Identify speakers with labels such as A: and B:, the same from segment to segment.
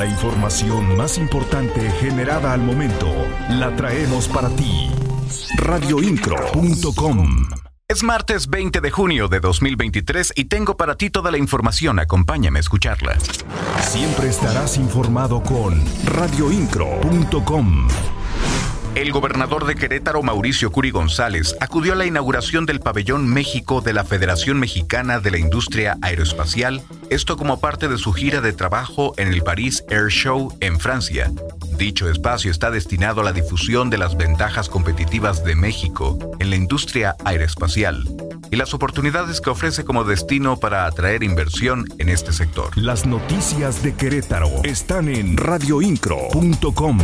A: La información más importante generada al momento la traemos para ti. Radioincro.com
B: es martes 20 de junio de 2023 y tengo para ti toda la información. Acompáñame a escucharla.
A: Siempre estarás informado con radioincro.com.
B: El gobernador de Querétaro, Mauricio Curi González, acudió a la inauguración del pabellón México de la Federación Mexicana de la Industria Aeroespacial, esto como parte de su gira de trabajo en el Paris Air Show en Francia. Dicho espacio está destinado a la difusión de las ventajas competitivas de México en la industria aeroespacial y las oportunidades que ofrece como destino para atraer inversión en este sector.
A: Las noticias de Querétaro están en radioincro.com.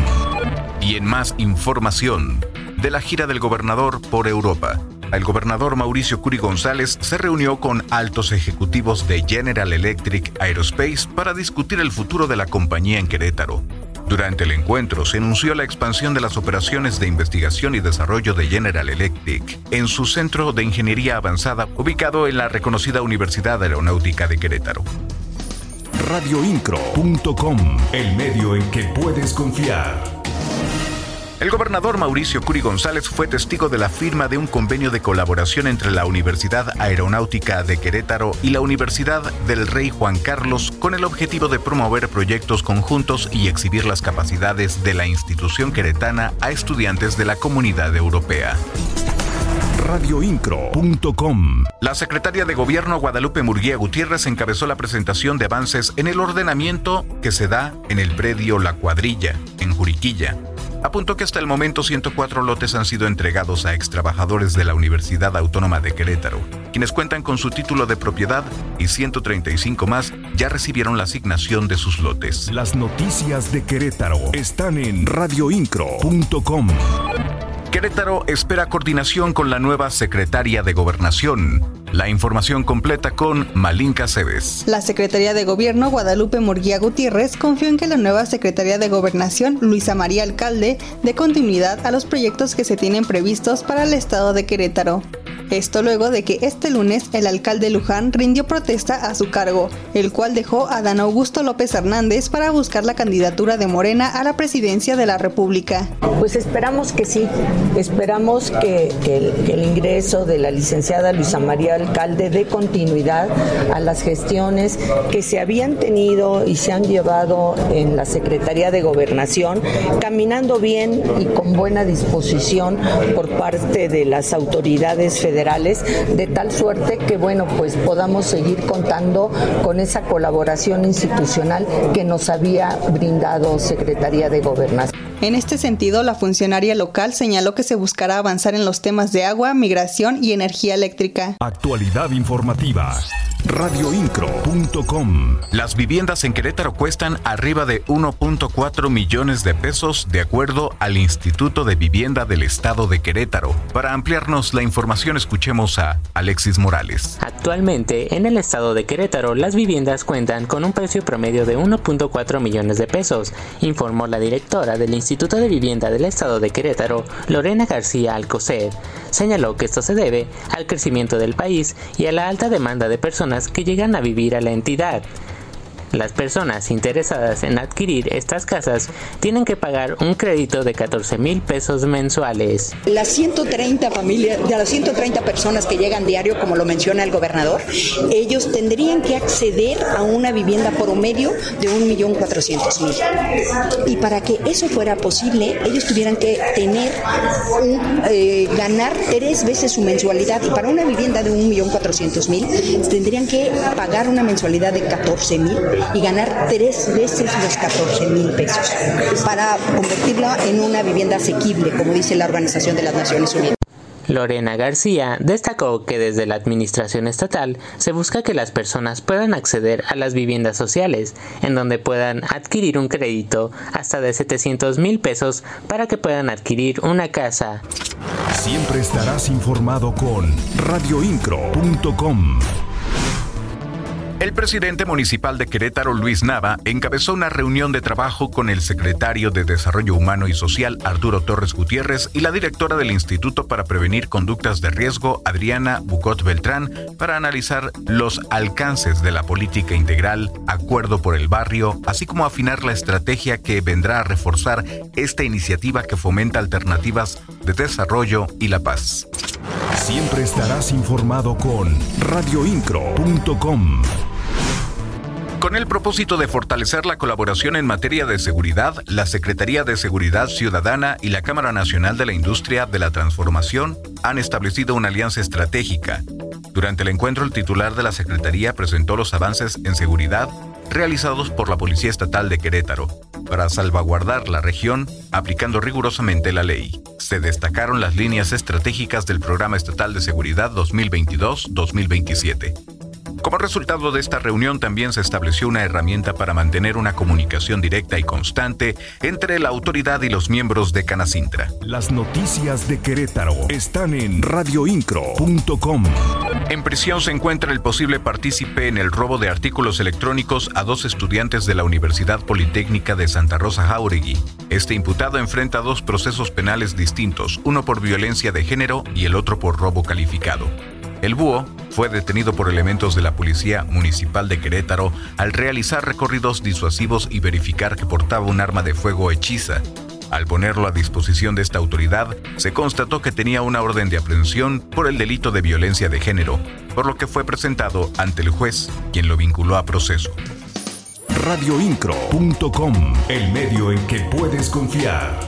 B: Y en más información de la gira del gobernador por Europa. El gobernador Mauricio Curi González se reunió con altos ejecutivos de General Electric Aerospace para discutir el futuro de la compañía en Querétaro. Durante el encuentro se anunció la expansión de las operaciones de investigación y desarrollo de General Electric en su centro de ingeniería avanzada ubicado en la reconocida Universidad Aeronáutica de Querétaro.
A: Radioincro.com, el medio en que puedes confiar.
B: El gobernador Mauricio Curi González fue testigo de la firma de un convenio de colaboración entre la Universidad Aeronáutica de Querétaro y la Universidad del Rey Juan Carlos con el objetivo de promover proyectos conjuntos y exhibir las capacidades de la institución queretana a estudiantes de la comunidad europea
A: radioincro.com.
B: La secretaria de Gobierno Guadalupe Murguía Gutiérrez encabezó la presentación de avances en el ordenamiento que se da en el predio La Cuadrilla, en Juriquilla apuntó que hasta el momento 104 lotes han sido entregados a ex trabajadores de la Universidad Autónoma de Querétaro, quienes cuentan con su título de propiedad y 135 más ya recibieron la asignación de sus lotes.
A: Las noticias de Querétaro están en radioincro.com.
B: Querétaro espera coordinación con la nueva secretaria de Gobernación. La información completa con Malinka Cebes.
C: La Secretaría de Gobierno Guadalupe Murguía Gutiérrez confió en que la nueva Secretaría de Gobernación, Luisa María Alcalde, dé continuidad a los proyectos que se tienen previstos para el estado de Querétaro. Esto luego de que este lunes el alcalde Luján rindió protesta a su cargo, el cual dejó a Dan Augusto López Hernández para buscar la candidatura de Morena a la presidencia de la República.
D: Pues esperamos que sí, esperamos que, el, ingreso de la licenciada Luisa María Alcalde dé continuidad a las gestiones que se habían tenido y se han llevado en la Secretaría de Gobernación, caminando bien y con buena disposición por parte de las autoridades federales de tal suerte que, bueno, pues podamos seguir contando con esa colaboración institucional que nos había brindado Secretaría de Gobernación.
C: En este sentido, la funcionaria local señaló que se buscará avanzar en los temas de agua, migración y energía eléctrica.
A: Actualidad informativa radioincro.com.
B: Las viviendas en Querétaro cuestan arriba de 1.4 millones de pesos de acuerdo al Instituto de Vivienda del Estado de Querétaro. Para ampliarnos la información escuchemos a Alexis Morales.
E: Actualmente en el estado de Querétaro las viviendas cuentan con un precio promedio de 1.4 millones de pesos, informó la directora del Instituto de Vivienda del Estado de Querétaro, Lorena García Alcocer. Señaló que esto se debe al crecimiento del país y a la alta demanda de personas que llegan a vivir a la entidad. Las personas interesadas en adquirir estas casas tienen que pagar un crédito de 14 mil pesos mensuales.
F: Las 130 familias, de las 130 personas que llegan diario, como lo menciona el gobernador, ellos tendrían que acceder a una vivienda promedio de 1.400.000. Y para que eso fuera posible, ellos tuvieran que tener eh, ganar tres veces su mensualidad. Y para una vivienda de 1.400.000 tendrían que pagar una mensualidad de 14.000 y ganar tres veces los 14 mil pesos para convertirla en una vivienda asequible, como dice la Organización de las Naciones Unidas.
E: Lorena García destacó que desde la Administración Estatal se busca que las personas puedan acceder a las viviendas sociales, en donde puedan adquirir un crédito hasta de 700 mil pesos para que puedan adquirir una casa.
A: Siempre estarás informado con radioincro.com.
B: El presidente municipal de Querétaro, Luis Nava, encabezó una reunión de trabajo con el secretario de Desarrollo Humano y Social, Arturo Torres Gutiérrez, y la directora del Instituto para Prevenir Conductas de Riesgo, Adriana Bucot Beltrán, para analizar los alcances de la política integral, acuerdo por el barrio, así como afinar la estrategia que vendrá a reforzar esta iniciativa que fomenta alternativas de desarrollo y la paz.
A: Siempre estarás informado con radioincro.com.
B: Con el propósito de fortalecer la colaboración en materia de seguridad, la Secretaría de Seguridad Ciudadana y la Cámara Nacional de la Industria de la Transformación han establecido una alianza estratégica. Durante el encuentro, el titular de la Secretaría presentó los avances en seguridad realizados por la Policía Estatal de Querétaro para salvaguardar la región aplicando rigurosamente la ley. Se destacaron las líneas estratégicas del Programa Estatal de Seguridad 2022-2027. Como resultado de esta reunión también se estableció una herramienta para mantener una comunicación directa y constante entre la autoridad y los miembros de Canacintra.
A: Las noticias de Querétaro están en radioincro.com.
B: En prisión se encuentra el posible partícipe en el robo de artículos electrónicos a dos estudiantes de la Universidad Politécnica de Santa Rosa Jauregui. Este imputado enfrenta dos procesos penales distintos, uno por violencia de género y el otro por robo calificado. El búho fue detenido por elementos de la Policía Municipal de Querétaro al realizar recorridos disuasivos y verificar que portaba un arma de fuego hechiza. Al ponerlo a disposición de esta autoridad, se constató que tenía una orden de aprehensión por el delito de violencia de género, por lo que fue presentado ante el juez, quien lo vinculó a proceso.
A: Radioincro.com, el medio en que puedes confiar.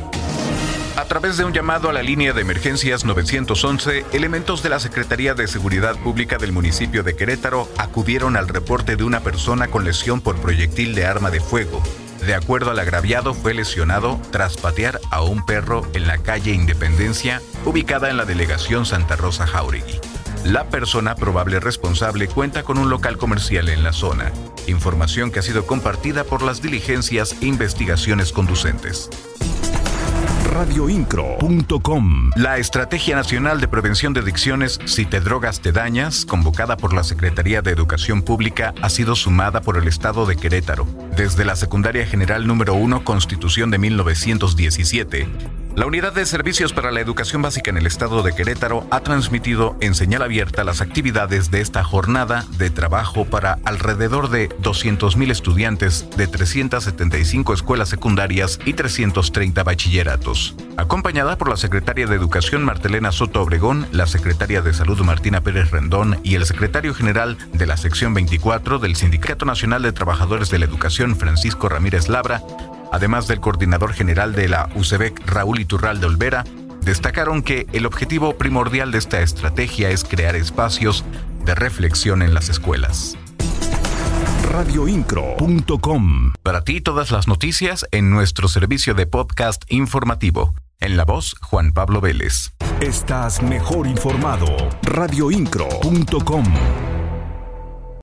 B: A través de un llamado a la línea de emergencias 911, elementos de la Secretaría de Seguridad Pública del municipio de Querétaro acudieron al reporte de una persona con lesión por proyectil de arma de fuego. De acuerdo al agraviado, fue lesionado tras patear a un perro en la calle Independencia, ubicada en la delegación Santa Rosa Jauregui. La persona probable responsable cuenta con un local comercial en la zona, información que ha sido compartida por las diligencias e investigaciones conducentes
A: radioincro.com.
B: La Estrategia Nacional de Prevención de Adicciones Si te drogas te dañas, convocada por la Secretaría de Educación Pública, ha sido sumada por el Estado de Querétaro. Desde la Secundaria General número 1, Constitución de 1917, la Unidad de Servicios para la Educación Básica en el Estado de Querétaro ha transmitido en señal abierta las actividades de esta jornada de trabajo para alrededor de 200.000 estudiantes de 375 escuelas secundarias y 330 bachilleratos. Acompañada por la secretaria de Educación Martelena Soto Obregón, la secretaria de Salud Martina Pérez Rendón y el secretario general de la sección 24 del Sindicato Nacional de Trabajadores de la Educación Francisco Ramírez Labra, además del coordinador general de la UCEBEC, Raúl Iturral de Olvera, destacaron que el objetivo primordial de esta estrategia es crear espacios de reflexión en las escuelas.
A: Radioincro.com
B: Para ti todas las noticias en nuestro servicio de podcast informativo. En la voz, Juan Pablo Vélez.
A: Estás mejor informado. Radioincro.com